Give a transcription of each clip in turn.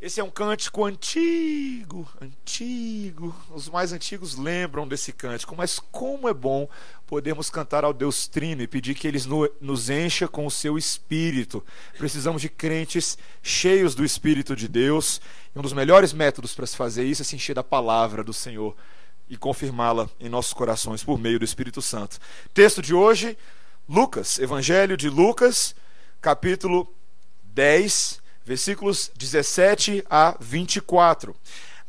Esse é um cântico antigo, antigo. Os mais antigos lembram desse cântico, mas como é bom podermos cantar ao Deus Trino e pedir que Ele nos encha com o seu espírito. Precisamos de crentes cheios do Espírito de Deus. E um dos melhores métodos para se fazer isso é se encher da palavra do Senhor e confirmá-la em nossos corações por meio do Espírito Santo. Texto de hoje, Lucas, Evangelho de Lucas, capítulo 10 versículos 17 a 24.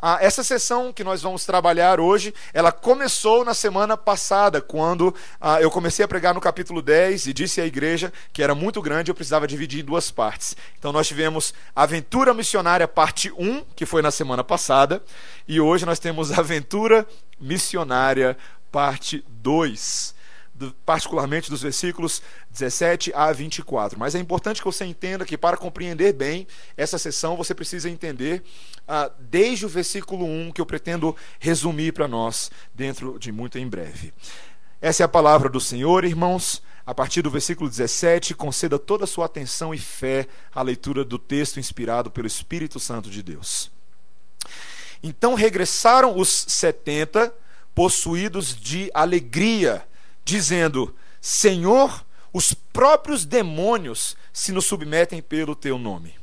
Ah, essa sessão que nós vamos trabalhar hoje, ela começou na semana passada, quando ah, eu comecei a pregar no capítulo 10 e disse à igreja que era muito grande e eu precisava dividir em duas partes. Então nós tivemos Aventura Missionária parte 1, que foi na semana passada, e hoje nós temos Aventura Missionária parte 2 particularmente dos versículos 17 a 24. Mas é importante que você entenda que, para compreender bem essa sessão, você precisa entender ah, desde o versículo 1, que eu pretendo resumir para nós, dentro de muito em breve. Essa é a palavra do Senhor, irmãos. A partir do versículo 17, conceda toda a sua atenção e fé à leitura do texto inspirado pelo Espírito Santo de Deus. Então regressaram os setenta, possuídos de alegria dizendo: Senhor, os próprios demônios se nos submetem pelo teu nome.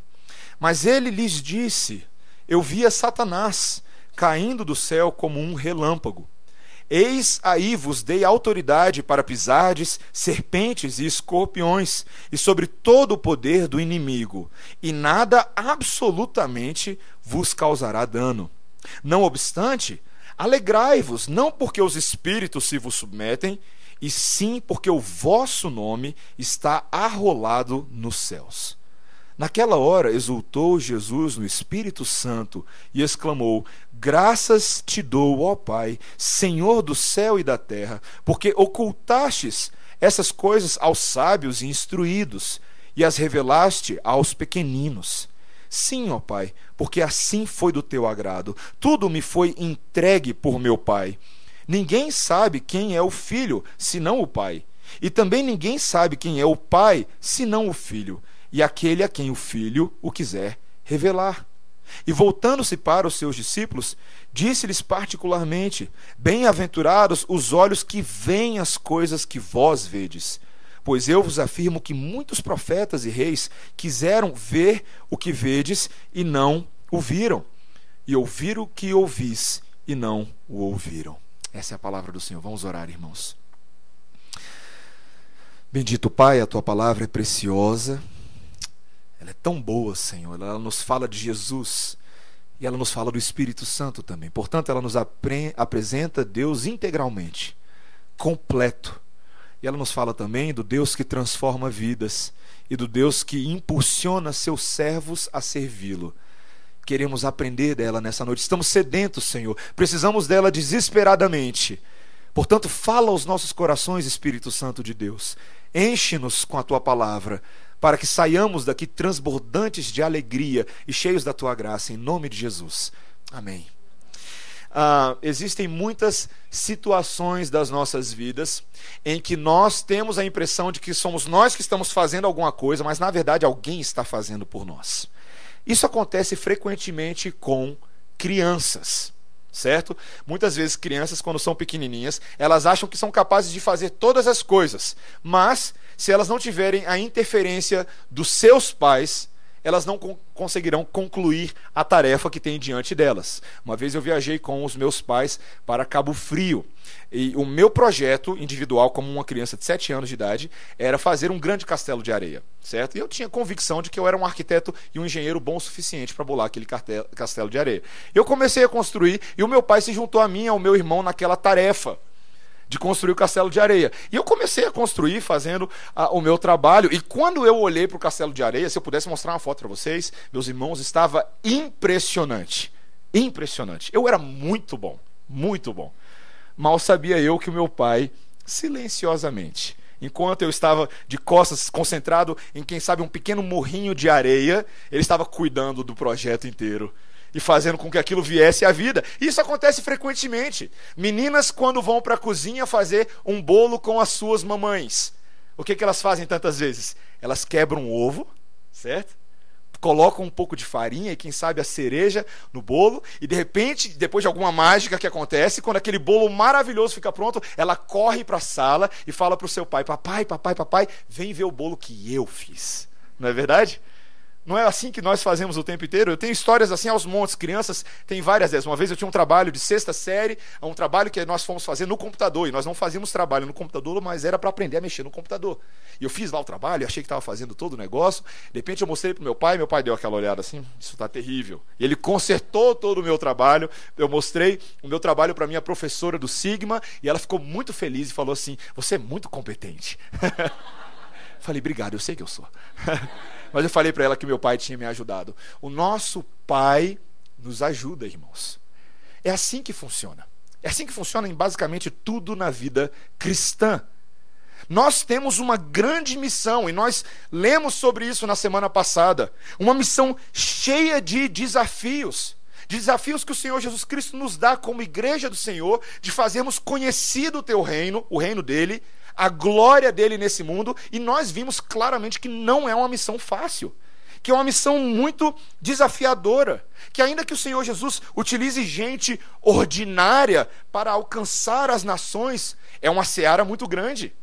Mas ele lhes disse: Eu via Satanás caindo do céu como um relâmpago. Eis aí vos dei autoridade para pisardes serpentes e escorpiões, e sobre todo o poder do inimigo, e nada absolutamente vos causará dano. Não obstante, alegrai-vos, não porque os espíritos se vos submetem, e sim porque o vosso nome está arrolado nos céus. Naquela hora exultou Jesus no Espírito Santo e exclamou: Graças te dou, ó Pai, Senhor do céu e da terra, porque ocultastes essas coisas aos sábios e instruídos e as revelaste aos pequeninos. Sim, ó Pai, porque assim foi do teu agrado. Tudo me foi entregue por meu Pai. Ninguém sabe quem é o filho, senão o pai. E também ninguém sabe quem é o pai, senão o filho, e aquele a quem o filho o quiser revelar. E voltando-se para os seus discípulos, disse-lhes particularmente: Bem-aventurados os olhos que veem as coisas que vós vedes. Pois eu vos afirmo que muitos profetas e reis quiseram ver o que vedes e não o viram, e ouvir o que ouvis e não o ouviram. Essa é a palavra do Senhor. Vamos orar, irmãos. Bendito Pai, a tua palavra é preciosa. Ela é tão boa, Senhor. Ela nos fala de Jesus e ela nos fala do Espírito Santo também. Portanto, ela nos apresenta Deus integralmente, completo. E ela nos fala também do Deus que transforma vidas e do Deus que impulsiona seus servos a servi-lo queremos aprender dela nessa noite. Estamos sedentos, Senhor. Precisamos dela desesperadamente. Portanto, fala aos nossos corações, Espírito Santo de Deus. Enche-nos com a tua palavra, para que saiamos daqui transbordantes de alegria e cheios da tua graça, em nome de Jesus. Amém. Ah, existem muitas situações das nossas vidas em que nós temos a impressão de que somos nós que estamos fazendo alguma coisa, mas na verdade alguém está fazendo por nós. Isso acontece frequentemente com crianças, certo? Muitas vezes crianças, quando são pequenininhas, elas acham que são capazes de fazer todas as coisas, mas se elas não tiverem a interferência dos seus pais, elas não conseguirão concluir a tarefa que tem diante delas. Uma vez eu viajei com os meus pais para Cabo Frio. E o meu projeto individual, como uma criança de 7 anos de idade, era fazer um grande castelo de areia, certo? E eu tinha convicção de que eu era um arquiteto e um engenheiro bom o suficiente para bolar aquele castelo de areia. Eu comecei a construir e o meu pai se juntou a mim e ao meu irmão naquela tarefa de construir o castelo de areia. E eu comecei a construir fazendo a, o meu trabalho. E quando eu olhei para o castelo de areia, se eu pudesse mostrar uma foto para vocês, meus irmãos, estava impressionante. Impressionante. Eu era muito bom, muito bom. Mal sabia eu que o meu pai, silenciosamente, enquanto eu estava de costas concentrado em, quem sabe, um pequeno morrinho de areia, ele estava cuidando do projeto inteiro e fazendo com que aquilo viesse à vida. Isso acontece frequentemente. Meninas, quando vão para a cozinha fazer um bolo com as suas mamães, o que, que elas fazem tantas vezes? Elas quebram um ovo, certo? Colocam um pouco de farinha e quem sabe a cereja no bolo, e de repente, depois de alguma mágica que acontece, quando aquele bolo maravilhoso fica pronto, ela corre para a sala e fala para o seu pai: Papai, papai, papai, vem ver o bolo que eu fiz. Não é verdade? Não é assim que nós fazemos o tempo inteiro? Eu tenho histórias assim aos montes. Crianças têm várias dessas. Uma vez eu tinha um trabalho de sexta série, um trabalho que nós fomos fazer no computador. E nós não fazíamos trabalho no computador, mas era para aprender a mexer no computador. E eu fiz lá o trabalho, achei que estava fazendo todo o negócio. De repente eu mostrei para meu pai, meu pai deu aquela olhada assim: Isso está terrível. E ele consertou todo o meu trabalho. Eu mostrei o meu trabalho para minha professora do Sigma e ela ficou muito feliz e falou assim: Você é muito competente. Falei, obrigado, eu sei que eu sou. Mas eu falei para ela que meu pai tinha me ajudado. O nosso pai nos ajuda, irmãos. É assim que funciona. É assim que funciona em basicamente tudo na vida cristã. Nós temos uma grande missão e nós lemos sobre isso na semana passada. Uma missão cheia de desafios. Desafios que o Senhor Jesus Cristo nos dá como igreja do Senhor, de fazermos conhecido o teu reino, o reino dele, a glória dele nesse mundo, e nós vimos claramente que não é uma missão fácil, que é uma missão muito desafiadora, que ainda que o Senhor Jesus utilize gente ordinária para alcançar as nações, é uma seara muito grande.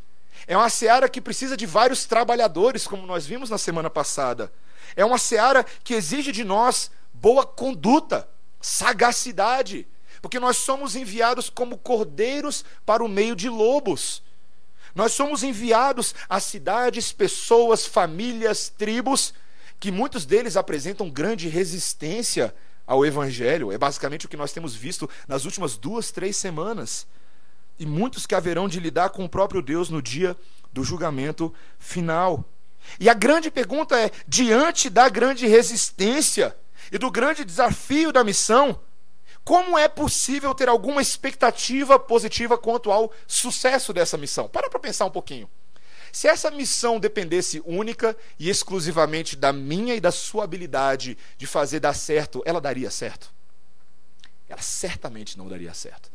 É uma seara que precisa de vários trabalhadores, como nós vimos na semana passada. É uma seara que exige de nós boa conduta, sagacidade, porque nós somos enviados como cordeiros para o meio de lobos. Nós somos enviados a cidades, pessoas, famílias, tribos, que muitos deles apresentam grande resistência ao Evangelho. É basicamente o que nós temos visto nas últimas duas, três semanas. E muitos que haverão de lidar com o próprio Deus no dia do julgamento final. E a grande pergunta é: diante da grande resistência e do grande desafio da missão, como é possível ter alguma expectativa positiva quanto ao sucesso dessa missão? Para para pensar um pouquinho. Se essa missão dependesse única e exclusivamente da minha e da sua habilidade de fazer dar certo, ela daria certo? Ela certamente não daria certo.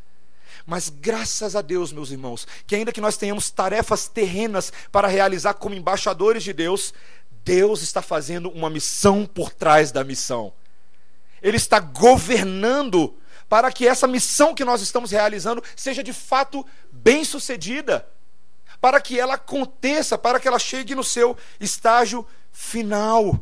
Mas graças a Deus, meus irmãos, que ainda que nós tenhamos tarefas terrenas para realizar como embaixadores de Deus, Deus está fazendo uma missão por trás da missão. Ele está governando para que essa missão que nós estamos realizando seja de fato bem sucedida, para que ela aconteça, para que ela chegue no seu estágio final.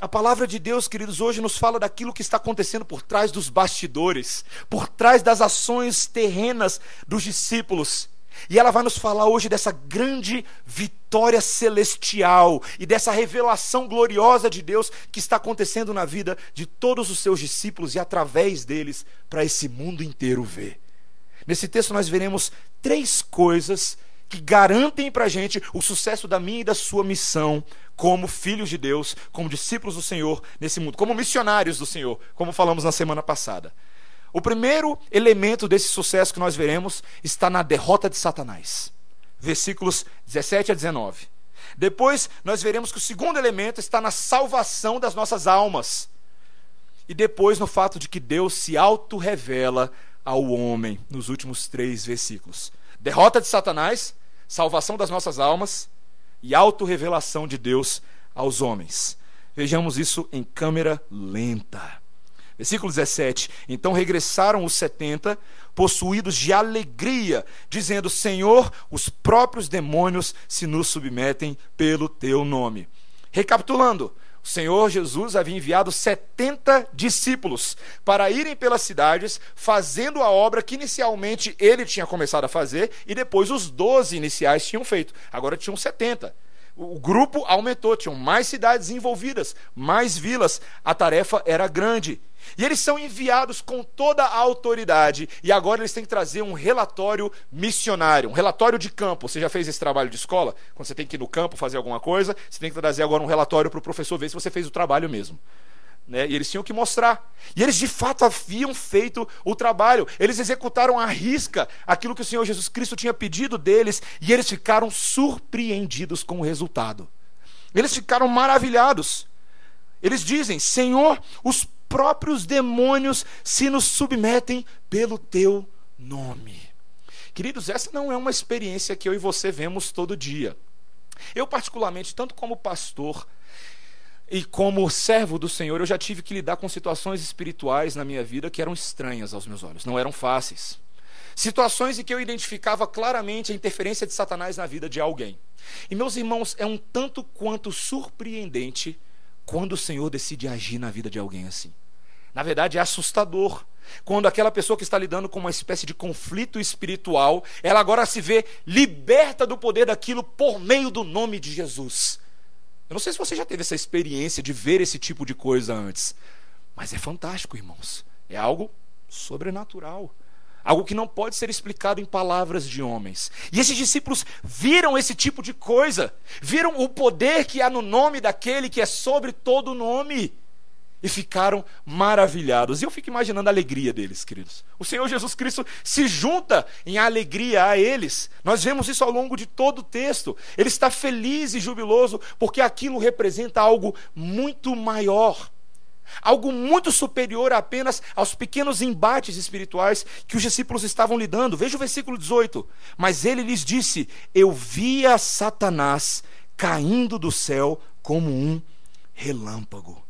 A palavra de Deus, queridos, hoje nos fala daquilo que está acontecendo por trás dos bastidores, por trás das ações terrenas dos discípulos. E ela vai nos falar hoje dessa grande vitória celestial e dessa revelação gloriosa de Deus que está acontecendo na vida de todos os seus discípulos e através deles para esse mundo inteiro ver. Nesse texto nós veremos três coisas que garantem para a gente o sucesso da minha e da sua missão como filhos de Deus, como discípulos do Senhor nesse mundo, como missionários do Senhor, como falamos na semana passada. O primeiro elemento desse sucesso que nós veremos está na derrota de Satanás. Versículos 17 a 19. Depois nós veremos que o segundo elemento está na salvação das nossas almas. E depois no fato de que Deus se auto-revela ao homem nos últimos três versículos. Derrota de Satanás, salvação das nossas almas e auto-revelação de Deus aos homens. Vejamos isso em câmera lenta. Versículo 17: Então regressaram os setenta, possuídos de alegria, dizendo: Senhor, os próprios demônios se nos submetem pelo teu nome. Recapitulando, o Senhor Jesus havia enviado 70 discípulos para irem pelas cidades, fazendo a obra que inicialmente ele tinha começado a fazer e depois os 12 iniciais tinham feito. Agora tinham 70 o grupo aumentou, tinham mais cidades envolvidas, mais vilas, a tarefa era grande. E eles são enviados com toda a autoridade. E agora eles têm que trazer um relatório missionário, um relatório de campo. Você já fez esse trabalho de escola? Quando você tem que ir no campo fazer alguma coisa, você tem que trazer agora um relatório para o professor ver se você fez o trabalho mesmo. Né? E eles tinham que mostrar. E eles de fato haviam feito o trabalho. Eles executaram à risca aquilo que o Senhor Jesus Cristo tinha pedido deles. E eles ficaram surpreendidos com o resultado. Eles ficaram maravilhados. Eles dizem: Senhor, os próprios demônios se nos submetem pelo teu nome. Queridos, essa não é uma experiência que eu e você vemos todo dia. Eu, particularmente, tanto como pastor, e como servo do Senhor, eu já tive que lidar com situações espirituais na minha vida que eram estranhas aos meus olhos, não eram fáceis. Situações em que eu identificava claramente a interferência de Satanás na vida de alguém. E, meus irmãos, é um tanto quanto surpreendente quando o Senhor decide agir na vida de alguém assim. Na verdade, é assustador quando aquela pessoa que está lidando com uma espécie de conflito espiritual, ela agora se vê liberta do poder daquilo por meio do nome de Jesus. Eu não sei se você já teve essa experiência de ver esse tipo de coisa antes, mas é fantástico, irmãos. É algo sobrenatural. Algo que não pode ser explicado em palavras de homens. E esses discípulos viram esse tipo de coisa, viram o poder que há no nome daquele que é sobre todo nome e ficaram maravilhados. E eu fico imaginando a alegria deles, queridos. O Senhor Jesus Cristo se junta em alegria a eles. Nós vemos isso ao longo de todo o texto. Ele está feliz e jubiloso porque aquilo representa algo muito maior. Algo muito superior apenas aos pequenos embates espirituais que os discípulos estavam lidando. Veja o versículo 18. Mas ele lhes disse: Eu via Satanás caindo do céu como um relâmpago.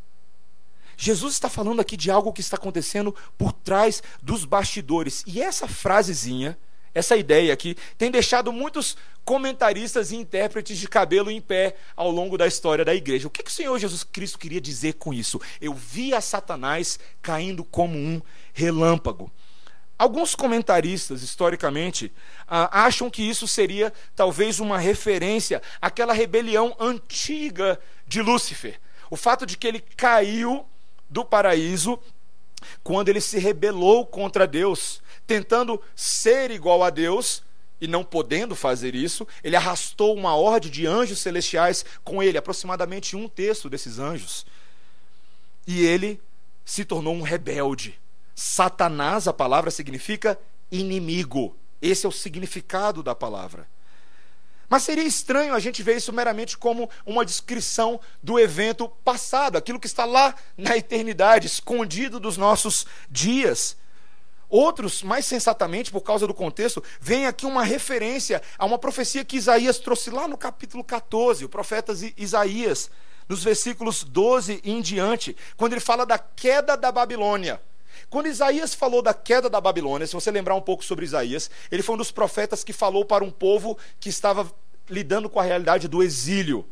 Jesus está falando aqui de algo que está acontecendo por trás dos bastidores. E essa frasezinha, essa ideia aqui, tem deixado muitos comentaristas e intérpretes de cabelo em pé ao longo da história da igreja. O que, que o Senhor Jesus Cristo queria dizer com isso? Eu vi a Satanás caindo como um relâmpago. Alguns comentaristas, historicamente, ah, acham que isso seria talvez uma referência àquela rebelião antiga de Lúcifer. O fato de que ele caiu do paraíso quando ele se rebelou contra Deus, tentando ser igual a Deus e não podendo fazer isso, ele arrastou uma horde de anjos celestiais com ele, aproximadamente um terço desses anjos. E ele se tornou um rebelde. Satanás, a palavra significa inimigo. Esse é o significado da palavra. Mas seria estranho a gente ver isso meramente como uma descrição do evento passado, aquilo que está lá na eternidade, escondido dos nossos dias. Outros, mais sensatamente, por causa do contexto, veem aqui uma referência a uma profecia que Isaías trouxe lá no capítulo 14, o profeta Isaías, nos versículos 12 e em diante, quando ele fala da queda da Babilônia. Quando Isaías falou da queda da Babilônia, se você lembrar um pouco sobre Isaías, ele foi um dos profetas que falou para um povo que estava lidando com a realidade do exílio.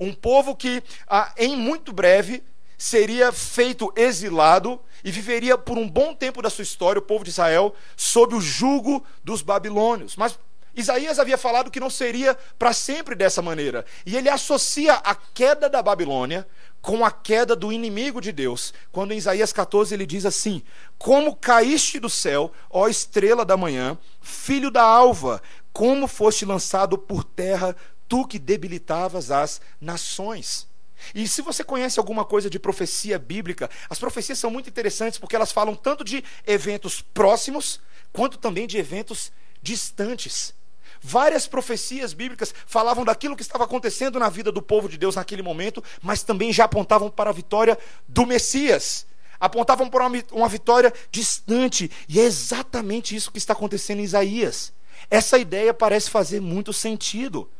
Um povo que, ah, em muito breve, seria feito exilado e viveria por um bom tempo da sua história, o povo de Israel, sob o jugo dos babilônios. Mas Isaías havia falado que não seria para sempre dessa maneira. E ele associa a queda da Babilônia com a queda do inimigo de Deus. Quando em Isaías 14 ele diz assim: Como caíste do céu, ó estrela da manhã, filho da alva, como foste lançado por terra, tu que debilitavas as nações. E se você conhece alguma coisa de profecia bíblica, as profecias são muito interessantes porque elas falam tanto de eventos próximos, quanto também de eventos distantes. Várias profecias bíblicas falavam daquilo que estava acontecendo na vida do povo de Deus naquele momento, mas também já apontavam para a vitória do Messias. Apontavam para uma vitória distante. E é exatamente isso que está acontecendo em Isaías. Essa ideia parece fazer muito sentido.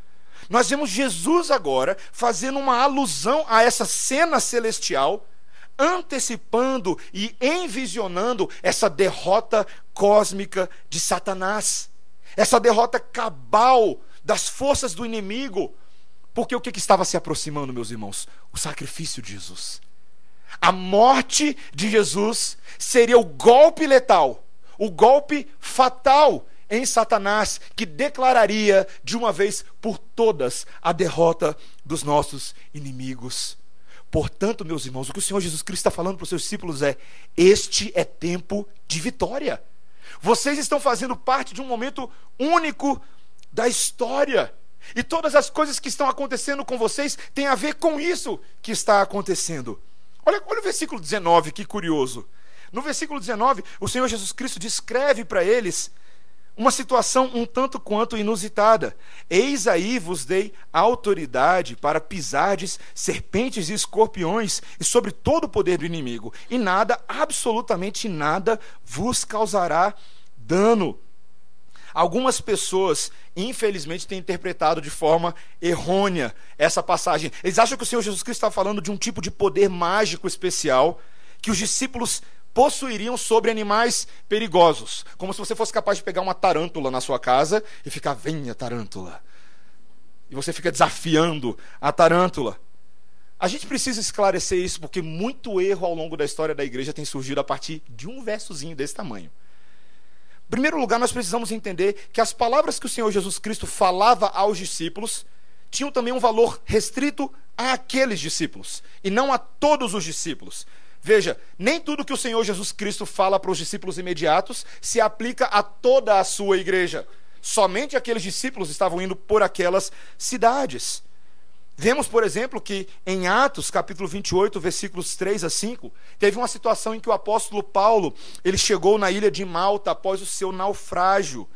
Nós vemos Jesus agora fazendo uma alusão a essa cena celestial, antecipando e envisionando essa derrota cósmica de Satanás, essa derrota cabal das forças do inimigo. Porque o que, estava se aproximando, meus irmãos? O sacrifício de Jesus. A morte de Jesus seria o golpe letal, o golpe fatal em Satanás, que declararia de uma vez por todas a derrota dos nossos inimigos. Portanto, meus irmãos, o que o Senhor Jesus Cristo está falando para os seus discípulos é: este é tempo de vitória. Vocês estão fazendo parte de um momento único da história. E todas as coisas que estão acontecendo com vocês têm a ver com isso que está acontecendo. Olha, olha o versículo 19, que curioso. No versículo 19, o Senhor Jesus Cristo descreve para eles uma situação um tanto quanto inusitada. Eis aí vos dei autoridade para pisardes serpentes e escorpiões e sobre todo o poder do inimigo, e nada, absolutamente nada, vos causará dano. Algumas pessoas, infelizmente, têm interpretado de forma errônea essa passagem. Eles acham que o Senhor Jesus Cristo está falando de um tipo de poder mágico especial que os discípulos possuiriam sobre animais perigosos. Como se você fosse capaz de pegar uma tarântula na sua casa e ficar, venha tarântula. E você fica desafiando a tarântula. A gente precisa esclarecer isso porque muito erro ao longo da história da igreja tem surgido a partir de um versozinho desse tamanho. Em primeiro lugar, nós precisamos entender que as palavras que o Senhor Jesus Cristo falava aos discípulos tinham também um valor restrito àqueles discípulos e não a todos os discípulos. Veja, nem tudo que o Senhor Jesus Cristo fala para os discípulos imediatos se aplica a toda a sua igreja. Somente aqueles discípulos estavam indo por aquelas cidades. Vemos, por exemplo, que em Atos, capítulo 28, versículos 3 a 5, teve uma situação em que o apóstolo Paulo, ele chegou na ilha de Malta após o seu naufrágio.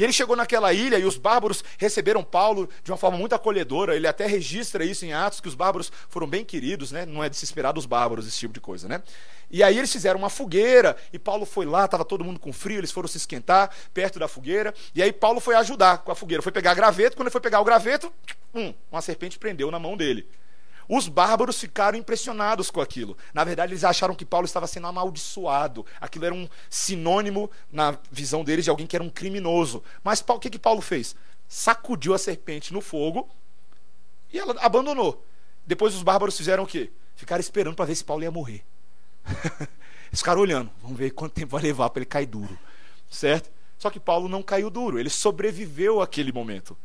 E ele chegou naquela ilha e os bárbaros receberam Paulo de uma forma muito acolhedora. Ele até registra isso em Atos, que os bárbaros foram bem queridos, né? Não é de se esperar dos bárbaros esse tipo de coisa, né? E aí eles fizeram uma fogueira e Paulo foi lá, estava todo mundo com frio, eles foram se esquentar perto da fogueira. E aí Paulo foi ajudar com a fogueira. Foi pegar graveto, quando ele foi pegar o graveto, hum, uma serpente prendeu na mão dele. Os bárbaros ficaram impressionados com aquilo. Na verdade, eles acharam que Paulo estava sendo amaldiçoado. Aquilo era um sinônimo, na visão deles, de alguém que era um criminoso. Mas o que, que Paulo fez? Sacudiu a serpente no fogo e ela abandonou. Depois os bárbaros fizeram o quê? Ficaram esperando para ver se Paulo ia morrer. Eles ficaram olhando. Vamos ver quanto tempo vai levar para ele cair duro. Certo? Só que Paulo não caiu duro. Ele sobreviveu àquele momento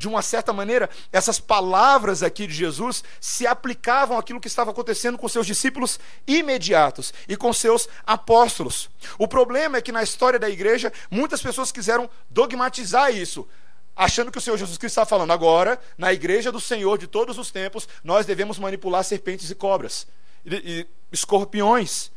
de uma certa maneira, essas palavras aqui de Jesus se aplicavam àquilo que estava acontecendo com seus discípulos imediatos e com seus apóstolos. O problema é que na história da igreja, muitas pessoas quiseram dogmatizar isso, achando que o Senhor Jesus Cristo está falando agora, na igreja do Senhor de todos os tempos, nós devemos manipular serpentes e cobras e, e escorpiões.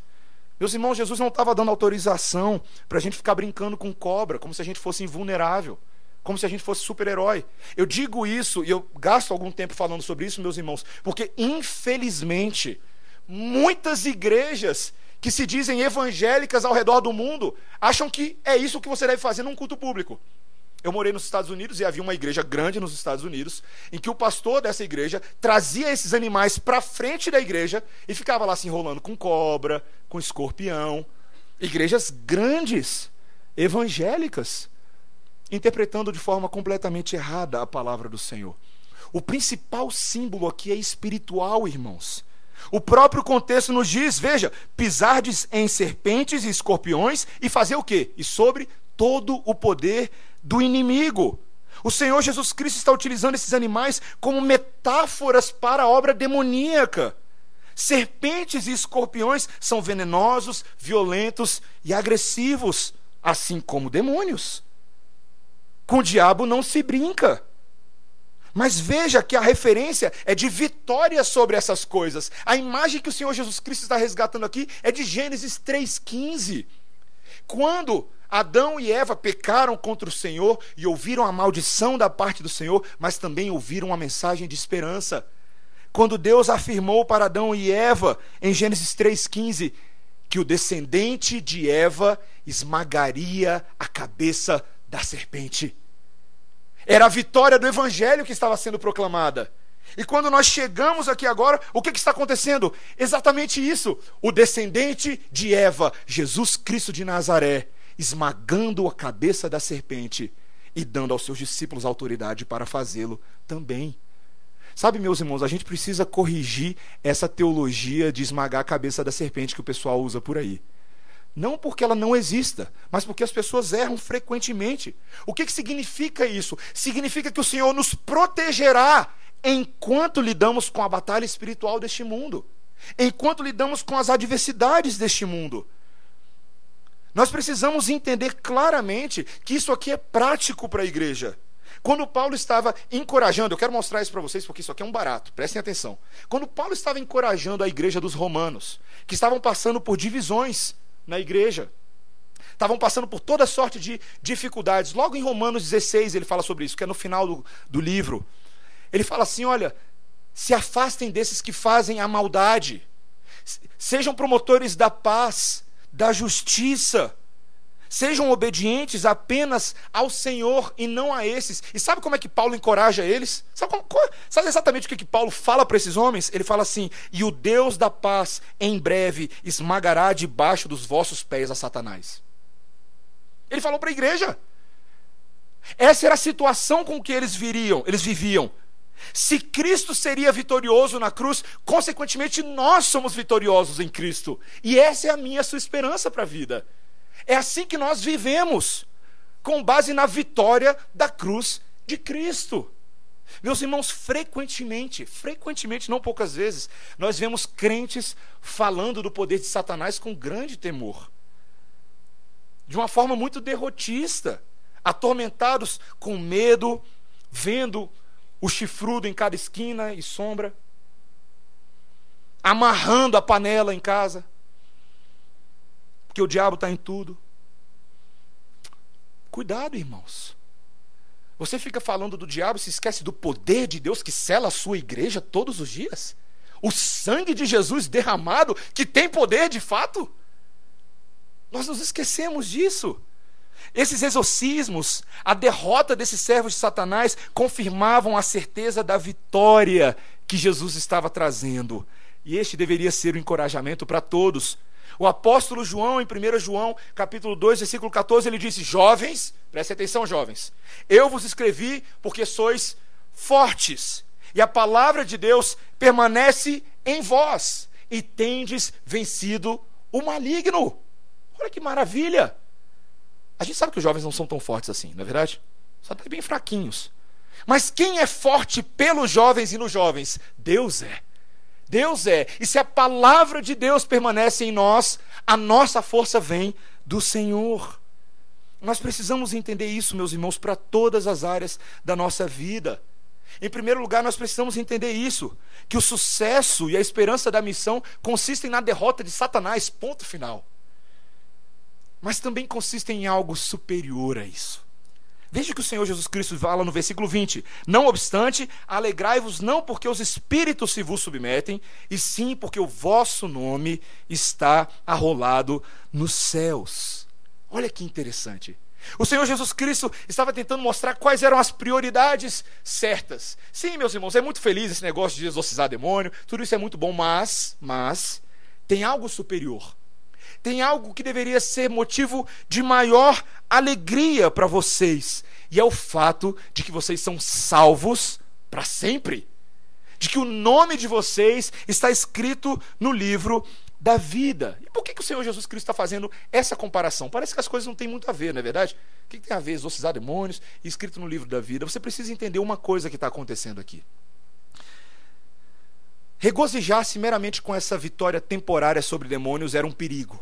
Meus irmãos, Jesus não estava dando autorização para a gente ficar brincando com cobra, como se a gente fosse invulnerável como se a gente fosse super-herói. Eu digo isso e eu gasto algum tempo falando sobre isso, meus irmãos, porque infelizmente muitas igrejas que se dizem evangélicas ao redor do mundo acham que é isso que você deve fazer num culto público. Eu morei nos Estados Unidos e havia uma igreja grande nos Estados Unidos, em que o pastor dessa igreja trazia esses animais para frente da igreja e ficava lá se enrolando com cobra, com escorpião. Igrejas grandes, evangélicas interpretando de forma completamente errada a palavra do Senhor. O principal símbolo aqui é espiritual, irmãos. O próprio contexto nos diz, veja, pisardes em serpentes e escorpiões e fazer o quê? E sobre todo o poder do inimigo. O Senhor Jesus Cristo está utilizando esses animais como metáforas para a obra demoníaca. Serpentes e escorpiões são venenosos, violentos e agressivos, assim como demônios. Com o diabo não se brinca. Mas veja que a referência é de vitória sobre essas coisas. A imagem que o Senhor Jesus Cristo está resgatando aqui é de Gênesis 3,15. Quando Adão e Eva pecaram contra o Senhor e ouviram a maldição da parte do Senhor, mas também ouviram uma mensagem de esperança. Quando Deus afirmou para Adão e Eva, em Gênesis 3,15, que o descendente de Eva esmagaria a cabeça da serpente. Era a vitória do evangelho que estava sendo proclamada. E quando nós chegamos aqui agora, o que, que, está acontecendo? Exatamente isso. O descendente de Eva, Jesus Cristo de Nazaré, esmagando a cabeça da serpente e dando aos seus discípulos autoridade para fazê-lo também. Sabe, meus irmãos, a gente precisa corrigir essa teologia de esmagar a cabeça da serpente que o pessoal usa por aí. Não porque ela não exista, mas porque as pessoas erram frequentemente. O que, que significa isso? Significa que o Senhor nos protegerá enquanto lidamos com a batalha espiritual deste mundo, enquanto lidamos com as adversidades deste mundo. Nós precisamos entender claramente que isso aqui é prático para a igreja. Quando Paulo estava encorajando, eu quero mostrar isso para vocês porque isso aqui é um barato, prestem atenção. Quando Paulo estava encorajando a igreja dos romanos, que estavam passando por divisões, na igreja. Estavam passando por toda sorte de dificuldades. Logo em Romanos 16 ele fala sobre isso, que é no final do, do livro. Ele fala assim: olha, se afastem desses que fazem a maldade, sejam promotores da paz, da justiça, Sejam obedientes apenas ao Senhor e não a esses. E sabe como é que Paulo encoraja eles? Sabe, como, sabe exatamente o que, que Paulo fala para esses homens? Ele fala assim: E o Deus da paz em breve esmagará debaixo dos vossos pés a Satanás. Ele falou para a igreja. Essa era a situação com que eles viriam, eles viviam. Se Cristo seria vitorioso na cruz, consequentemente nós somos vitoriosos em Cristo. E essa é a minha sua esperança para a vida. É assim que nós vivemos, com base na vitória da cruz de Cristo. Meus irmãos, frequentemente, frequentemente, não poucas vezes, nós vemos crentes falando do poder de Satanás com grande temor. De uma forma muito derrotista, atormentados com medo, vendo o chifrudo em cada esquina e sombra, amarrando a panela em casa, porque o diabo está em tudo. Cuidado, irmãos. Você fica falando do diabo se esquece do poder de Deus que sela a sua igreja todos os dias? O sangue de Jesus derramado, que tem poder de fato? Nós nos esquecemos disso. Esses exorcismos, a derrota desses servos de Satanás, confirmavam a certeza da vitória que Jesus estava trazendo. E este deveria ser o encorajamento para todos. O apóstolo João, em 1 João, capítulo 2, versículo 14, ele disse: Jovens, preste atenção, jovens, eu vos escrevi porque sois fortes, e a palavra de Deus permanece em vós, e tendes vencido o maligno. Olha que maravilha! A gente sabe que os jovens não são tão fortes assim, não é verdade? Só estão bem fraquinhos. Mas quem é forte pelos jovens e nos jovens? Deus é. Deus é. E se a palavra de Deus permanece em nós, a nossa força vem do Senhor. Nós precisamos entender isso, meus irmãos, para todas as áreas da nossa vida. Em primeiro lugar, nós precisamos entender isso: que o sucesso e a esperança da missão consistem na derrota de Satanás, ponto final mas também consistem em algo superior a isso. Veja que o Senhor Jesus Cristo fala no versículo 20: Não obstante, alegrai-vos não porque os espíritos se vos submetem, e sim porque o vosso nome está arrolado nos céus. Olha que interessante. O Senhor Jesus Cristo estava tentando mostrar quais eram as prioridades certas. Sim, meus irmãos, é muito feliz esse negócio de exorcizar demônio, tudo isso é muito bom, mas, mas, tem algo superior tem algo que deveria ser motivo de maior alegria para vocês, e é o fato de que vocês são salvos para sempre. De que o nome de vocês está escrito no livro da vida. E por que, que o Senhor Jesus Cristo está fazendo essa comparação? Parece que as coisas não têm muito a ver, não é verdade? O que, que tem a ver exorcizar demônios escrito no livro da vida? Você precisa entender uma coisa que está acontecendo aqui. Regozijar-se meramente com essa vitória temporária sobre demônios era um perigo.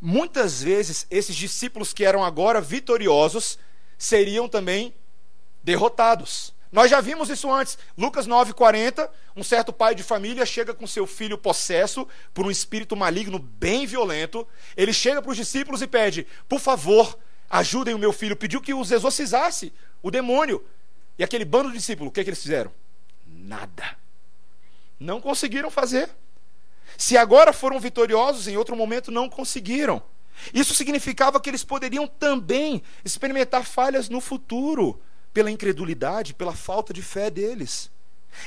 Muitas vezes, esses discípulos que eram agora vitoriosos seriam também derrotados. Nós já vimos isso antes. Lucas 9,40, um certo pai de família chega com seu filho possesso por um espírito maligno bem violento. Ele chega para os discípulos e pede: Por favor, ajudem o meu filho. Pediu que os exorcizasse, o demônio. E aquele bando de discípulos, o que, é que eles fizeram? Nada. Não conseguiram fazer. Se agora foram vitoriosos, em outro momento não conseguiram. Isso significava que eles poderiam também experimentar falhas no futuro, pela incredulidade, pela falta de fé deles.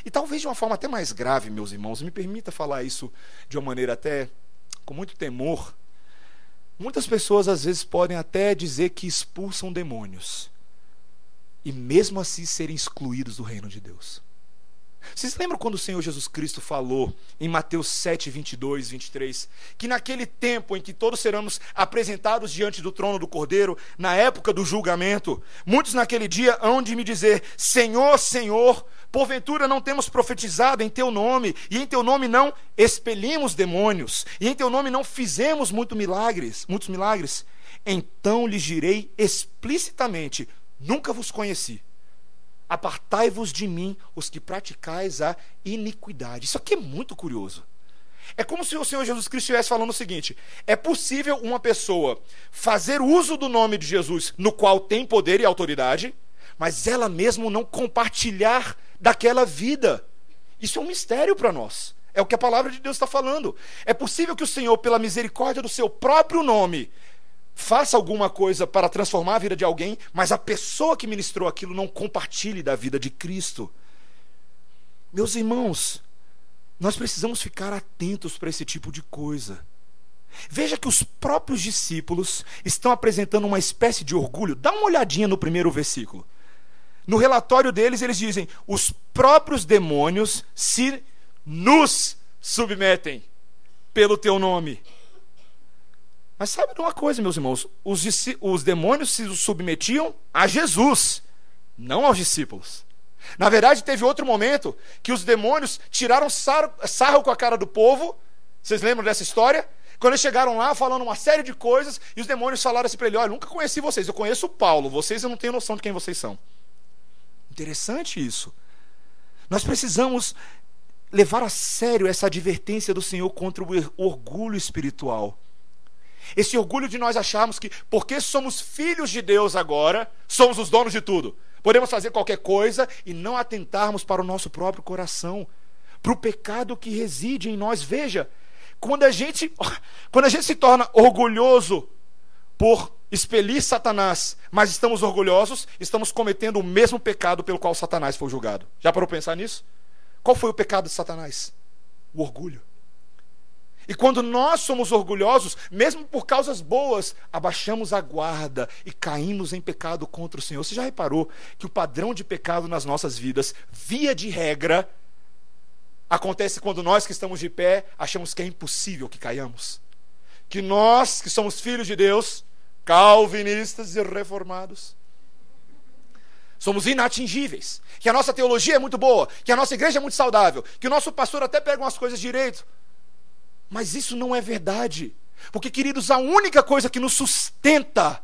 E talvez de uma forma até mais grave, meus irmãos, me permita falar isso de uma maneira até com muito temor. Muitas pessoas às vezes podem até dizer que expulsam demônios e mesmo assim serem excluídos do reino de Deus. Vocês lembram quando o Senhor Jesus Cristo falou em Mateus 7, 22, 23, que naquele tempo em que todos seremos apresentados diante do trono do Cordeiro, na época do julgamento, muitos naquele dia hão de me dizer: Senhor, Senhor, porventura não temos profetizado em teu nome, e em teu nome não expelimos demônios, e em teu nome não fizemos muito milagres, muitos milagres. Então lhes direi explicitamente: Nunca vos conheci Apartai-vos de mim, os que praticais a iniquidade. Isso aqui é muito curioso. É como se o Senhor Jesus Cristo estivesse falando o seguinte: é possível uma pessoa fazer uso do nome de Jesus, no qual tem poder e autoridade, mas ela mesmo não compartilhar daquela vida. Isso é um mistério para nós. É o que a palavra de Deus está falando. É possível que o Senhor, pela misericórdia do seu próprio nome, faça alguma coisa para transformar a vida de alguém, mas a pessoa que ministrou aquilo não compartilhe da vida de Cristo. Meus irmãos, nós precisamos ficar atentos para esse tipo de coisa. Veja que os próprios discípulos estão apresentando uma espécie de orgulho. Dá uma olhadinha no primeiro versículo. No relatório deles, eles dizem: os próprios demônios se nos submetem pelo teu nome. Mas sabe de uma coisa, meus irmãos? Os, os demônios se submetiam a Jesus, não aos discípulos. Na verdade, teve outro momento que os demônios tiraram sarro, com a cara do povo. Vocês lembram dessa história? Quando eles chegaram lá falando uma série de coisas, e os demônios falaram assim para ele: Olha, nunca conheci vocês, eu conheço o Paulo, vocês eu não tenho noção de quem vocês são. Interessante isso. Nós precisamos levar a sério essa advertência do Senhor contra o orgulho espiritual. Esse orgulho de nós acharmos que, porque somos filhos de Deus agora, somos os donos de tudo. Podemos fazer qualquer coisa e não atentarmos para o nosso próprio coração, para o pecado que reside em nós. Veja, quando a gente, quando a gente se torna orgulhoso por expelir Satanás, mas estamos orgulhosos, estamos cometendo o mesmo pecado pelo qual Satanás foi julgado. Já parou pensar nisso? Qual foi o pecado de Satanás? O orgulho. E quando nós somos orgulhosos, mesmo por causas boas, abaixamos a guarda e caímos em pecado contra o Senhor. Você já reparou que o padrão de pecado nas nossas vidas, via de regra, acontece quando nós que estamos de pé achamos que é impossível que caiamos? Que nós, que somos filhos de Deus, calvinistas e reformados, somos inatingíveis, que a nossa teologia é muito boa, que a nossa igreja é muito saudável, que o nosso pastor até pega umas coisas direito. Mas isso não é verdade. Porque, queridos, a única coisa que nos sustenta,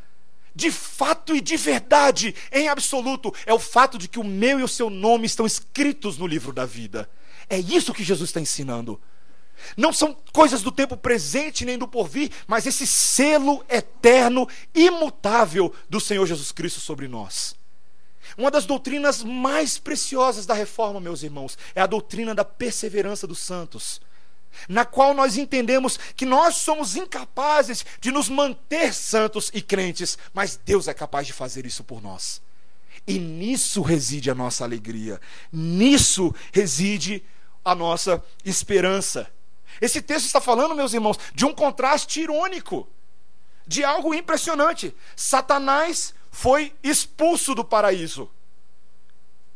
de fato e de verdade, em absoluto, é o fato de que o meu e o seu nome estão escritos no livro da vida. É isso que Jesus está ensinando. Não são coisas do tempo presente nem do porvir, mas esse selo eterno, imutável do Senhor Jesus Cristo sobre nós. Uma das doutrinas mais preciosas da reforma, meus irmãos, é a doutrina da perseverança dos santos na qual nós entendemos que nós somos incapazes de nos manter santos e crentes, mas Deus é capaz de fazer isso por nós. E nisso reside a nossa alegria, nisso reside a nossa esperança. Esse texto está falando, meus irmãos, de um contraste irônico, de algo impressionante. Satanás foi expulso do paraíso.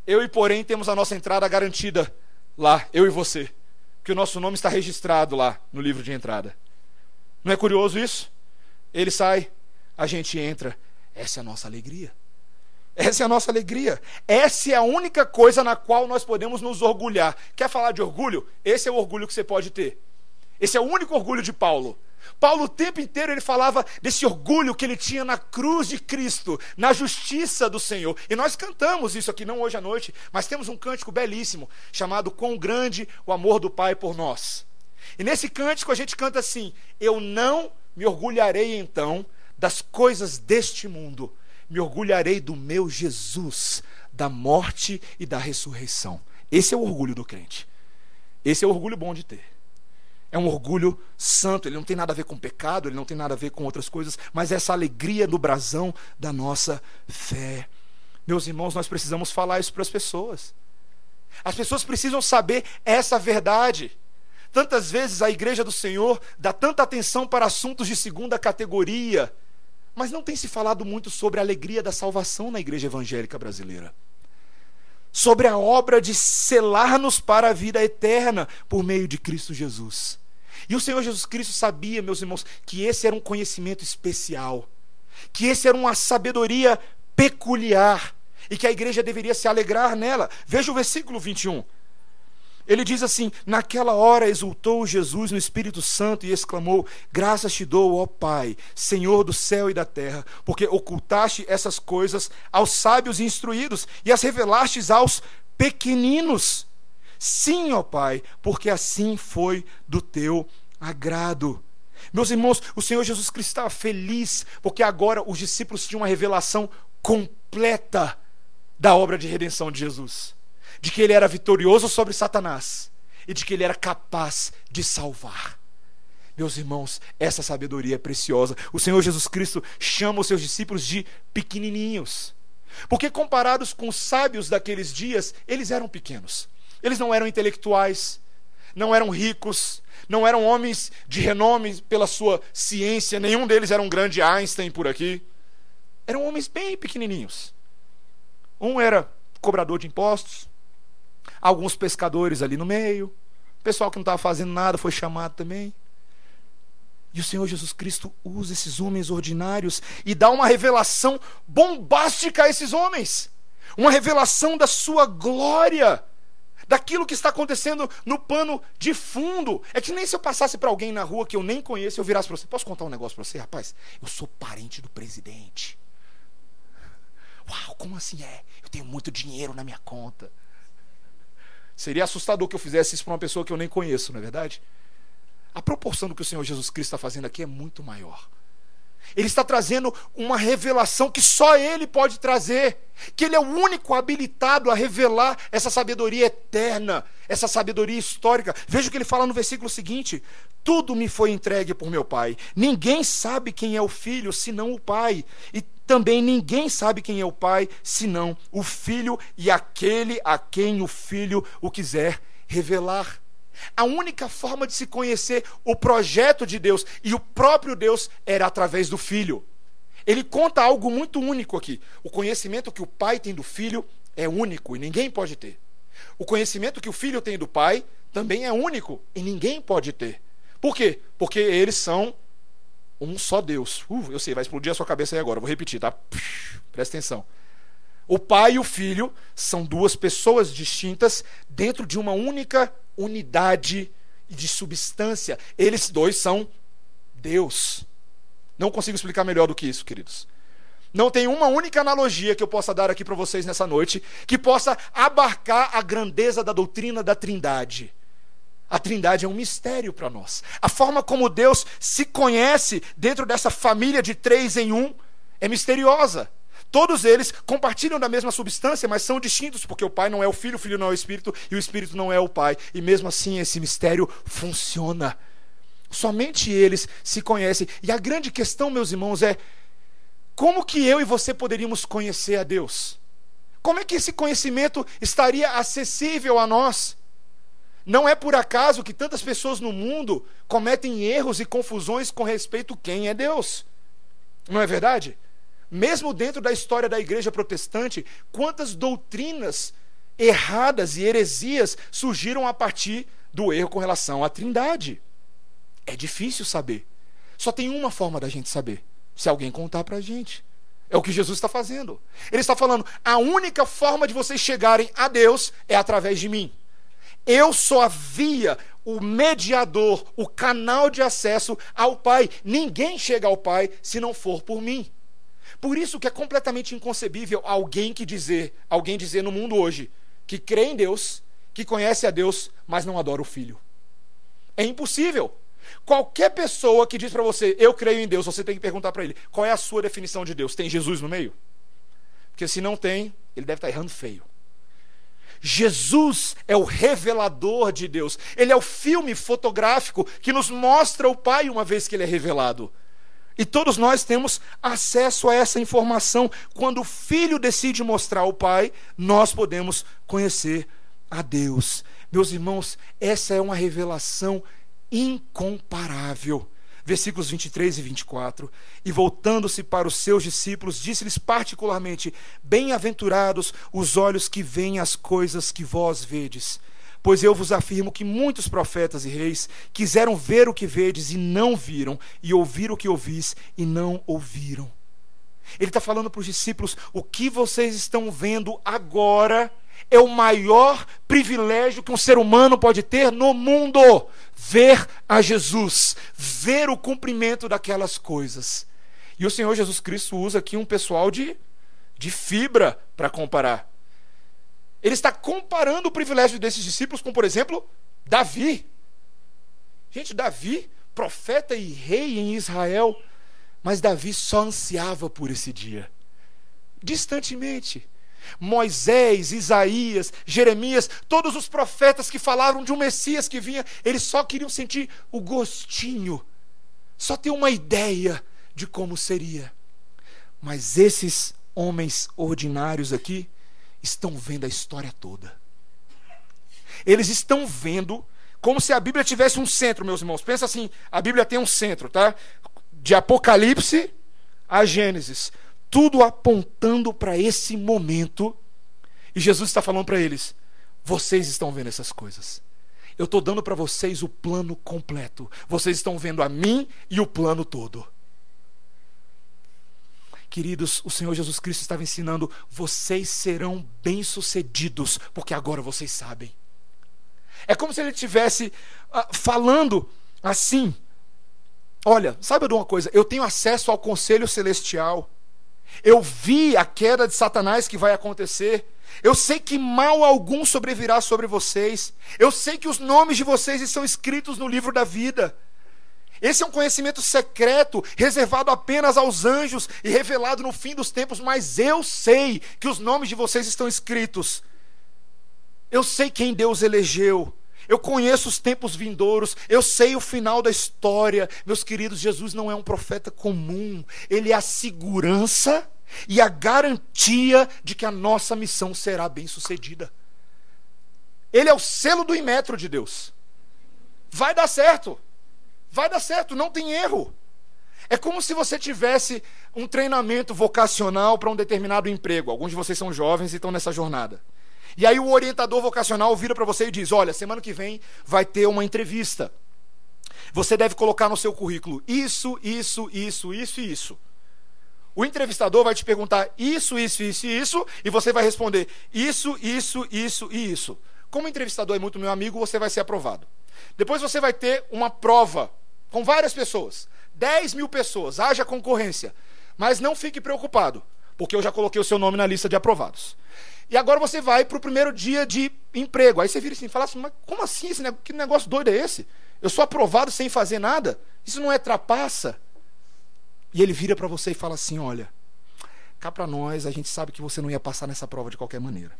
Eu e porém temos a nossa entrada garantida lá, eu e você que o nosso nome está registrado lá no livro de entrada. Não é curioso isso? Ele sai, a gente entra. Essa é a nossa alegria. Essa é a nossa alegria. Essa é a única coisa na qual nós podemos nos orgulhar. Quer falar de orgulho? Esse é o orgulho que você pode ter. Esse é o único orgulho de Paulo. Paulo o tempo inteiro ele falava desse orgulho que ele tinha na cruz de Cristo, na justiça do Senhor. E nós cantamos isso aqui não hoje à noite, mas temos um cântico belíssimo chamado Quão grande o amor do Pai por nós. E nesse cântico a gente canta assim: Eu não me orgulharei então das coisas deste mundo, me orgulharei do meu Jesus, da morte e da ressurreição. Esse é o orgulho do crente. Esse é o orgulho bom de ter. É um orgulho santo, ele não tem nada a ver com pecado, ele não tem nada a ver com outras coisas, mas é essa alegria do brasão da nossa fé. Meus irmãos, nós precisamos falar isso para as pessoas. As pessoas precisam saber essa verdade. Tantas vezes a igreja do Senhor dá tanta atenção para assuntos de segunda categoria, mas não tem se falado muito sobre a alegria da salvação na igreja evangélica brasileira. Sobre a obra de selar-nos para a vida eterna por meio de Cristo Jesus. E o Senhor Jesus Cristo sabia, meus irmãos, que esse era um conhecimento especial, que esse era uma sabedoria peculiar e que a igreja deveria se alegrar nela. Veja o versículo 21. Ele diz assim: Naquela hora exultou Jesus no Espírito Santo e exclamou: Graças te dou, ó Pai, Senhor do céu e da terra, porque ocultaste essas coisas aos sábios e instruídos e as revelastes aos pequeninos. Sim, ó Pai, porque assim foi do teu agrado. Meus irmãos, o Senhor Jesus Cristo estava feliz, porque agora os discípulos tinham uma revelação completa da obra de redenção de Jesus. De que ele era vitorioso sobre Satanás e de que ele era capaz de salvar. Meus irmãos, essa sabedoria é preciosa. O Senhor Jesus Cristo chama os seus discípulos de pequenininhos. Porque comparados com os sábios daqueles dias, eles eram pequenos. Eles não eram intelectuais, não eram ricos, não eram homens de renome pela sua ciência, nenhum deles era um grande Einstein por aqui. Eram homens bem pequenininhos. Um era cobrador de impostos, alguns pescadores ali no meio, pessoal que não estava fazendo nada foi chamado também. E o Senhor Jesus Cristo usa esses homens ordinários e dá uma revelação bombástica a esses homens. Uma revelação da sua glória, daquilo que está acontecendo no pano de fundo. É que nem se eu passasse para alguém na rua que eu nem conheço, eu virasse para você: Posso contar um negócio para você, rapaz? Eu sou parente do presidente. Uau, como assim é? Eu tenho muito dinheiro na minha conta. Seria assustador que eu fizesse isso para uma pessoa que eu nem conheço, não é verdade? A proporção do que o Senhor Jesus Cristo está fazendo aqui é muito maior. Ele está trazendo uma revelação que só Ele pode trazer. Que Ele é o único habilitado a revelar essa sabedoria eterna, essa sabedoria histórica. Veja o que ele fala no versículo seguinte: Tudo me foi entregue por meu Pai. Ninguém sabe quem é o Filho senão o Pai. E também ninguém sabe quem é o Pai senão o Filho e aquele a quem o Filho o quiser revelar. A única forma de se conhecer o projeto de Deus e o próprio Deus era através do Filho. Ele conta algo muito único aqui. O conhecimento que o pai tem do filho é único e ninguém pode ter. O conhecimento que o filho tem do pai também é único e ninguém pode ter. Por quê? Porque eles são um só Deus. Uh, eu sei, vai explodir a sua cabeça aí agora. Vou repetir, tá? Presta atenção. O pai e o filho são duas pessoas distintas dentro de uma única unidade de substância. Eles dois são Deus. Não consigo explicar melhor do que isso, queridos. Não tem uma única analogia que eu possa dar aqui para vocês nessa noite que possa abarcar a grandeza da doutrina da Trindade. A Trindade é um mistério para nós. A forma como Deus se conhece dentro dessa família de três em um é misteriosa. Todos eles compartilham da mesma substância, mas são distintos, porque o Pai não é o Filho, o Filho não é o Espírito e o Espírito não é o Pai. E mesmo assim esse mistério funciona. Somente eles se conhecem. E a grande questão, meus irmãos, é como que eu e você poderíamos conhecer a Deus? Como é que esse conhecimento estaria acessível a nós? Não é por acaso que tantas pessoas no mundo cometem erros e confusões com respeito a quem é Deus. Não é verdade? Mesmo dentro da história da igreja protestante, quantas doutrinas erradas e heresias surgiram a partir do erro com relação à Trindade. É difícil saber. Só tem uma forma da gente saber: se alguém contar para a gente. É o que Jesus está fazendo. Ele está falando: a única forma de vocês chegarem a Deus é através de mim. Eu sou a via, o mediador, o canal de acesso ao Pai. Ninguém chega ao Pai se não for por mim. Por isso que é completamente inconcebível alguém que dizer, alguém dizer no mundo hoje que crê em Deus, que conhece a Deus, mas não adora o filho. É impossível. Qualquer pessoa que diz para você, eu creio em Deus, você tem que perguntar para ele, qual é a sua definição de Deus? Tem Jesus no meio? Porque se não tem, ele deve estar errando feio. Jesus é o revelador de Deus. Ele é o filme fotográfico que nos mostra o Pai uma vez que ele é revelado. E todos nós temos acesso a essa informação. Quando o filho decide mostrar ao pai, nós podemos conhecer a Deus. Meus irmãos, essa é uma revelação incomparável. Versículos 23 e 24. E voltando-se para os seus discípulos, disse-lhes particularmente: Bem-aventurados os olhos que veem as coisas que vós vedes Pois eu vos afirmo que muitos profetas e reis quiseram ver o que vedes e não viram, e ouvir o que ouvis e não ouviram. Ele está falando para os discípulos: o que vocês estão vendo agora é o maior privilégio que um ser humano pode ter no mundo. Ver a Jesus, ver o cumprimento daquelas coisas. E o Senhor Jesus Cristo usa aqui um pessoal de, de fibra para comparar. Ele está comparando o privilégio desses discípulos com, por exemplo, Davi. Gente, Davi, profeta e rei em Israel, mas Davi só ansiava por esse dia. Distantemente. Moisés, Isaías, Jeremias, todos os profetas que falaram de um Messias que vinha, eles só queriam sentir o gostinho só ter uma ideia de como seria. Mas esses homens ordinários aqui estão vendo a história toda. Eles estão vendo como se a Bíblia tivesse um centro, meus irmãos. Pensa assim, a Bíblia tem um centro, tá? De Apocalipse a Gênesis, tudo apontando para esse momento. E Jesus está falando para eles: vocês estão vendo essas coisas. Eu estou dando para vocês o plano completo. Vocês estão vendo a mim e o plano todo. Queridos, o Senhor Jesus Cristo estava ensinando: vocês serão bem-sucedidos, porque agora vocês sabem. É como se ele estivesse uh, falando assim: olha, saiba de uma coisa, eu tenho acesso ao conselho celestial. Eu vi a queda de Satanás que vai acontecer. Eu sei que mal algum sobrevirá sobre vocês. Eu sei que os nomes de vocês estão escritos no livro da vida. Esse é um conhecimento secreto, reservado apenas aos anjos e revelado no fim dos tempos, mas eu sei que os nomes de vocês estão escritos. Eu sei quem Deus elegeu. Eu conheço os tempos vindouros, eu sei o final da história. Meus queridos, Jesus não é um profeta comum, ele é a segurança e a garantia de que a nossa missão será bem sucedida. Ele é o selo do imetro de Deus. Vai dar certo. Vai dar certo, não tem erro. É como se você tivesse um treinamento vocacional para um determinado emprego. Alguns de vocês são jovens e estão nessa jornada. E aí o orientador vocacional vira para você e diz: Olha, semana que vem vai ter uma entrevista. Você deve colocar no seu currículo isso, isso, isso, isso e isso. O entrevistador vai te perguntar isso, isso, isso e isso, e você vai responder isso, isso, isso e isso. Como o entrevistador é muito meu amigo, você vai ser aprovado. Depois você vai ter uma prova com várias pessoas. 10 mil pessoas, haja concorrência. Mas não fique preocupado, porque eu já coloquei o seu nome na lista de aprovados. E agora você vai para o primeiro dia de emprego. Aí você vira assim e fala assim: mas como assim? Esse negócio, que negócio doido é esse? Eu sou aprovado sem fazer nada? Isso não é trapaça? E ele vira para você e fala assim: olha, cá para nós, a gente sabe que você não ia passar nessa prova de qualquer maneira.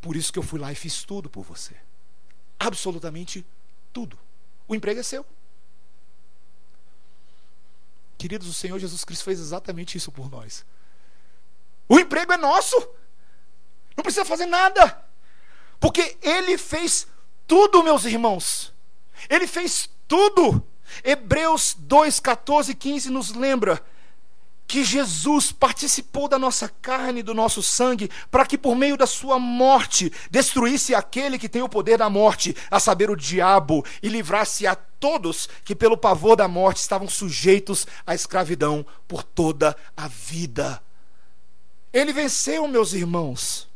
Por isso que eu fui lá e fiz tudo por você. Absolutamente tudo. O emprego é seu. Queridos, o Senhor Jesus Cristo fez exatamente isso por nós. O emprego é nosso. Não precisa fazer nada. Porque Ele fez tudo, meus irmãos. Ele fez tudo. Hebreus 2, 14 e 15 nos lembra que Jesus participou da nossa carne, do nosso sangue, para que por meio da sua morte destruísse aquele que tem o poder da morte, a saber, o diabo, e livrasse a todos que pelo pavor da morte estavam sujeitos à escravidão por toda a vida. Ele venceu, meus irmãos.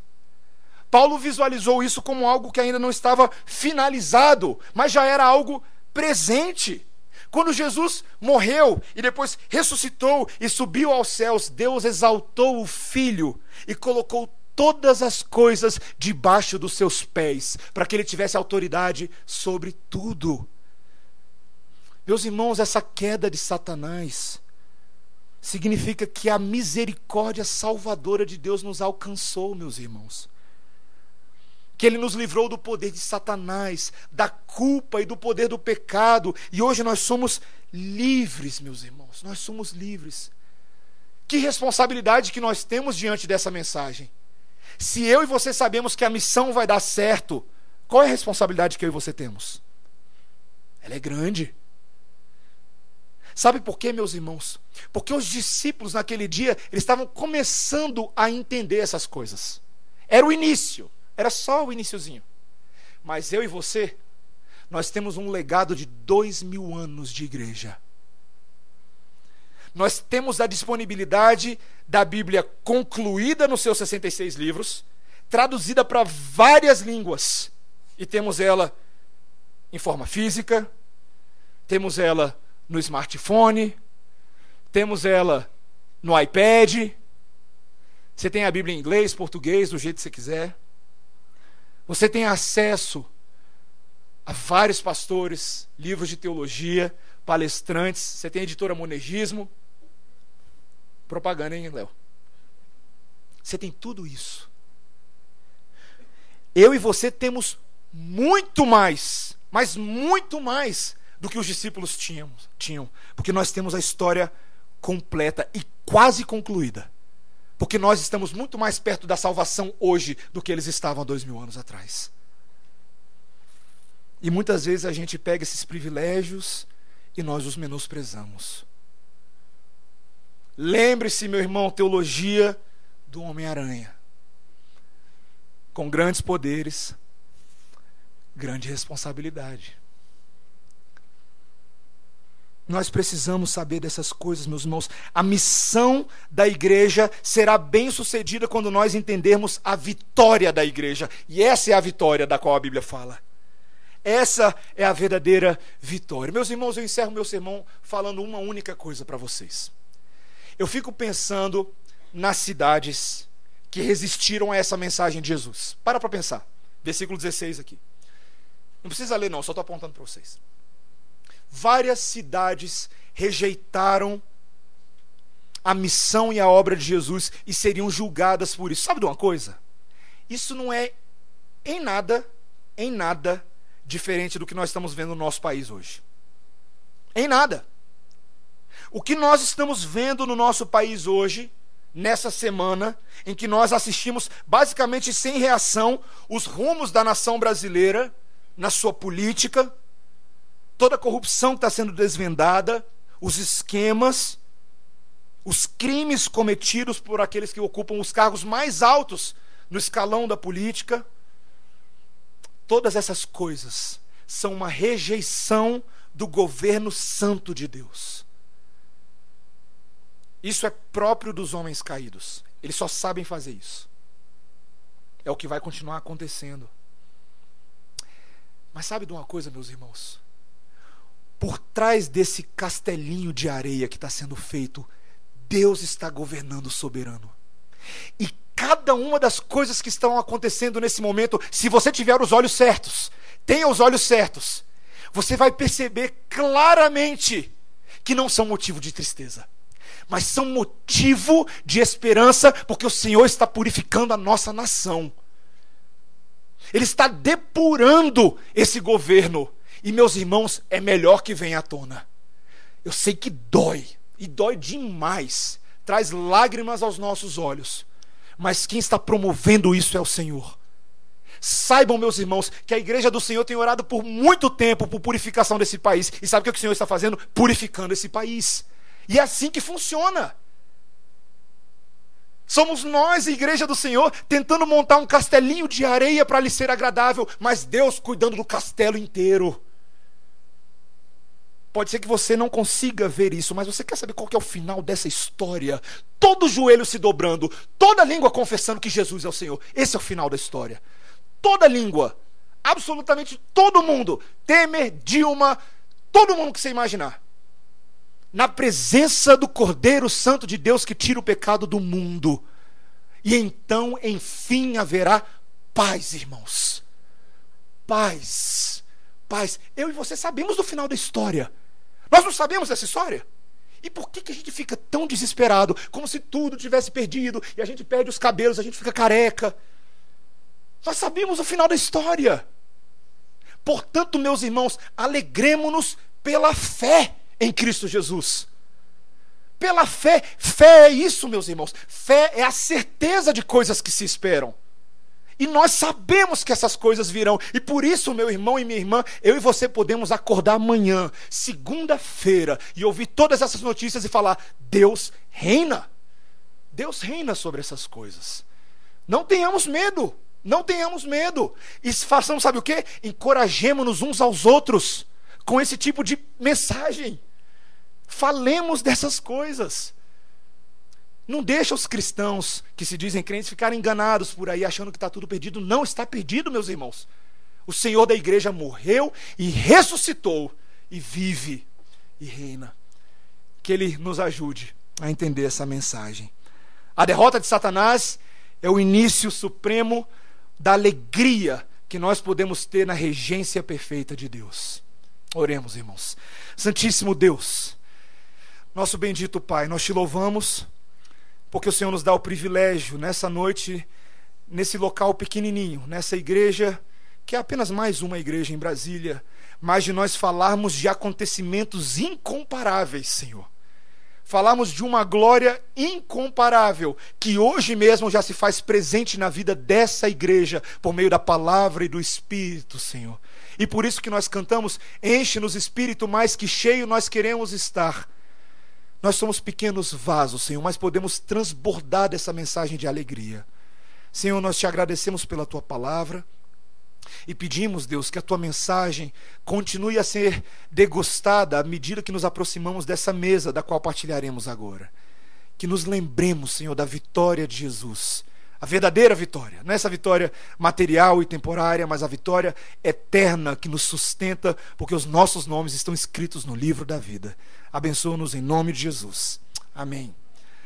Paulo visualizou isso como algo que ainda não estava finalizado, mas já era algo presente. Quando Jesus morreu e depois ressuscitou e subiu aos céus, Deus exaltou o Filho e colocou todas as coisas debaixo dos seus pés, para que ele tivesse autoridade sobre tudo. Meus irmãos, essa queda de Satanás significa que a misericórdia salvadora de Deus nos alcançou, meus irmãos que ele nos livrou do poder de Satanás, da culpa e do poder do pecado, e hoje nós somos livres, meus irmãos, nós somos livres. Que responsabilidade que nós temos diante dessa mensagem. Se eu e você sabemos que a missão vai dar certo, qual é a responsabilidade que eu e você temos? Ela é grande. Sabe por quê, meus irmãos? Porque os discípulos naquele dia, eles estavam começando a entender essas coisas. Era o início. Era só o iníciozinho. Mas eu e você, nós temos um legado de dois mil anos de igreja. Nós temos a disponibilidade da Bíblia concluída nos seus 66 livros, traduzida para várias línguas. E temos ela em forma física, temos ela no smartphone, temos ela no iPad. Você tem a Bíblia em inglês, português, do jeito que você quiser. Você tem acesso a vários pastores, livros de teologia, palestrantes. Você tem a editora Monegismo. Propaganda, hein, Léo? Você tem tudo isso. Eu e você temos muito mais, mas muito mais do que os discípulos tinham, tinham, porque nós temos a história completa e quase concluída. Porque nós estamos muito mais perto da salvação hoje do que eles estavam há dois mil anos atrás. E muitas vezes a gente pega esses privilégios e nós os menosprezamos. Lembre-se, meu irmão, teologia do Homem-Aranha. Com grandes poderes, grande responsabilidade. Nós precisamos saber dessas coisas, meus irmãos. A missão da igreja será bem sucedida quando nós entendermos a vitória da igreja. E essa é a vitória da qual a Bíblia fala. Essa é a verdadeira vitória. Meus irmãos, eu encerro meu sermão falando uma única coisa para vocês. Eu fico pensando nas cidades que resistiram a essa mensagem de Jesus. Para para pensar. Versículo 16 aqui. Não precisa ler, não, só estou apontando para vocês várias cidades rejeitaram a missão e a obra de Jesus e seriam julgadas por isso. Sabe de uma coisa? Isso não é em nada, em nada diferente do que nós estamos vendo no nosso país hoje. Em nada. O que nós estamos vendo no nosso país hoje, nessa semana, em que nós assistimos basicamente sem reação os rumos da nação brasileira na sua política, toda a corrupção que está sendo desvendada, os esquemas, os crimes cometidos por aqueles que ocupam os cargos mais altos no escalão da política. Todas essas coisas são uma rejeição do governo santo de Deus. Isso é próprio dos homens caídos. Eles só sabem fazer isso. É o que vai continuar acontecendo. Mas sabe de uma coisa, meus irmãos? Por trás desse castelinho de areia que está sendo feito, Deus está governando soberano. E cada uma das coisas que estão acontecendo nesse momento, se você tiver os olhos certos, tenha os olhos certos, você vai perceber claramente que não são motivo de tristeza, mas são motivo de esperança, porque o Senhor está purificando a nossa nação. Ele está depurando esse governo e meus irmãos, é melhor que venha à tona. Eu sei que dói, e dói demais, traz lágrimas aos nossos olhos, mas quem está promovendo isso é o Senhor. Saibam, meus irmãos, que a igreja do Senhor tem orado por muito tempo por purificação desse país. E sabe o que o Senhor está fazendo? Purificando esse país. E é assim que funciona. Somos nós, igreja do Senhor, tentando montar um castelinho de areia para lhe ser agradável, mas Deus cuidando do castelo inteiro. Pode ser que você não consiga ver isso, mas você quer saber qual que é o final dessa história? Todo joelho se dobrando, toda língua confessando que Jesus é o Senhor. Esse é o final da história. Toda língua, absolutamente todo mundo, Temer, Dilma, todo mundo que você imaginar. Na presença do Cordeiro Santo de Deus que tira o pecado do mundo. E então, enfim, haverá paz, irmãos. Paz. Paz. Eu e você sabemos do final da história. Nós não sabemos essa história? E por que, que a gente fica tão desesperado, como se tudo tivesse perdido, e a gente perde os cabelos, a gente fica careca? Nós sabemos o final da história. Portanto, meus irmãos, alegremos-nos pela fé em Cristo Jesus. Pela fé, fé é isso, meus irmãos. Fé é a certeza de coisas que se esperam. E nós sabemos que essas coisas virão. E por isso, meu irmão e minha irmã, eu e você podemos acordar amanhã, segunda-feira, e ouvir todas essas notícias e falar: Deus reina. Deus reina sobre essas coisas. Não tenhamos medo. Não tenhamos medo. E façamos, sabe o que? Encorajemos-nos uns aos outros com esse tipo de mensagem. Falemos dessas coisas. Não deixa os cristãos que se dizem crentes ficarem enganados por aí, achando que está tudo perdido. Não está perdido, meus irmãos. O Senhor da igreja morreu e ressuscitou e vive e reina. Que Ele nos ajude a entender essa mensagem. A derrota de Satanás é o início supremo da alegria que nós podemos ter na regência perfeita de Deus. Oremos, irmãos. Santíssimo Deus, nosso bendito Pai, nós te louvamos porque o Senhor nos dá o privilégio nessa noite, nesse local pequenininho, nessa igreja, que é apenas mais uma igreja em Brasília, mas de nós falarmos de acontecimentos incomparáveis, Senhor. Falarmos de uma glória incomparável, que hoje mesmo já se faz presente na vida dessa igreja, por meio da palavra e do Espírito, Senhor. E por isso que nós cantamos: enche-nos Espírito, mais que cheio nós queremos estar. Nós somos pequenos vasos, Senhor, mas podemos transbordar dessa mensagem de alegria. Senhor, nós te agradecemos pela tua palavra. E pedimos, Deus, que a tua mensagem continue a ser degustada à medida que nos aproximamos dessa mesa da qual partilharemos agora. Que nos lembremos, Senhor, da vitória de Jesus. A verdadeira vitória, não é essa vitória material e temporária, mas a vitória eterna que nos sustenta, porque os nossos nomes estão escritos no livro da vida. Abençoa-nos em nome de Jesus. Amém.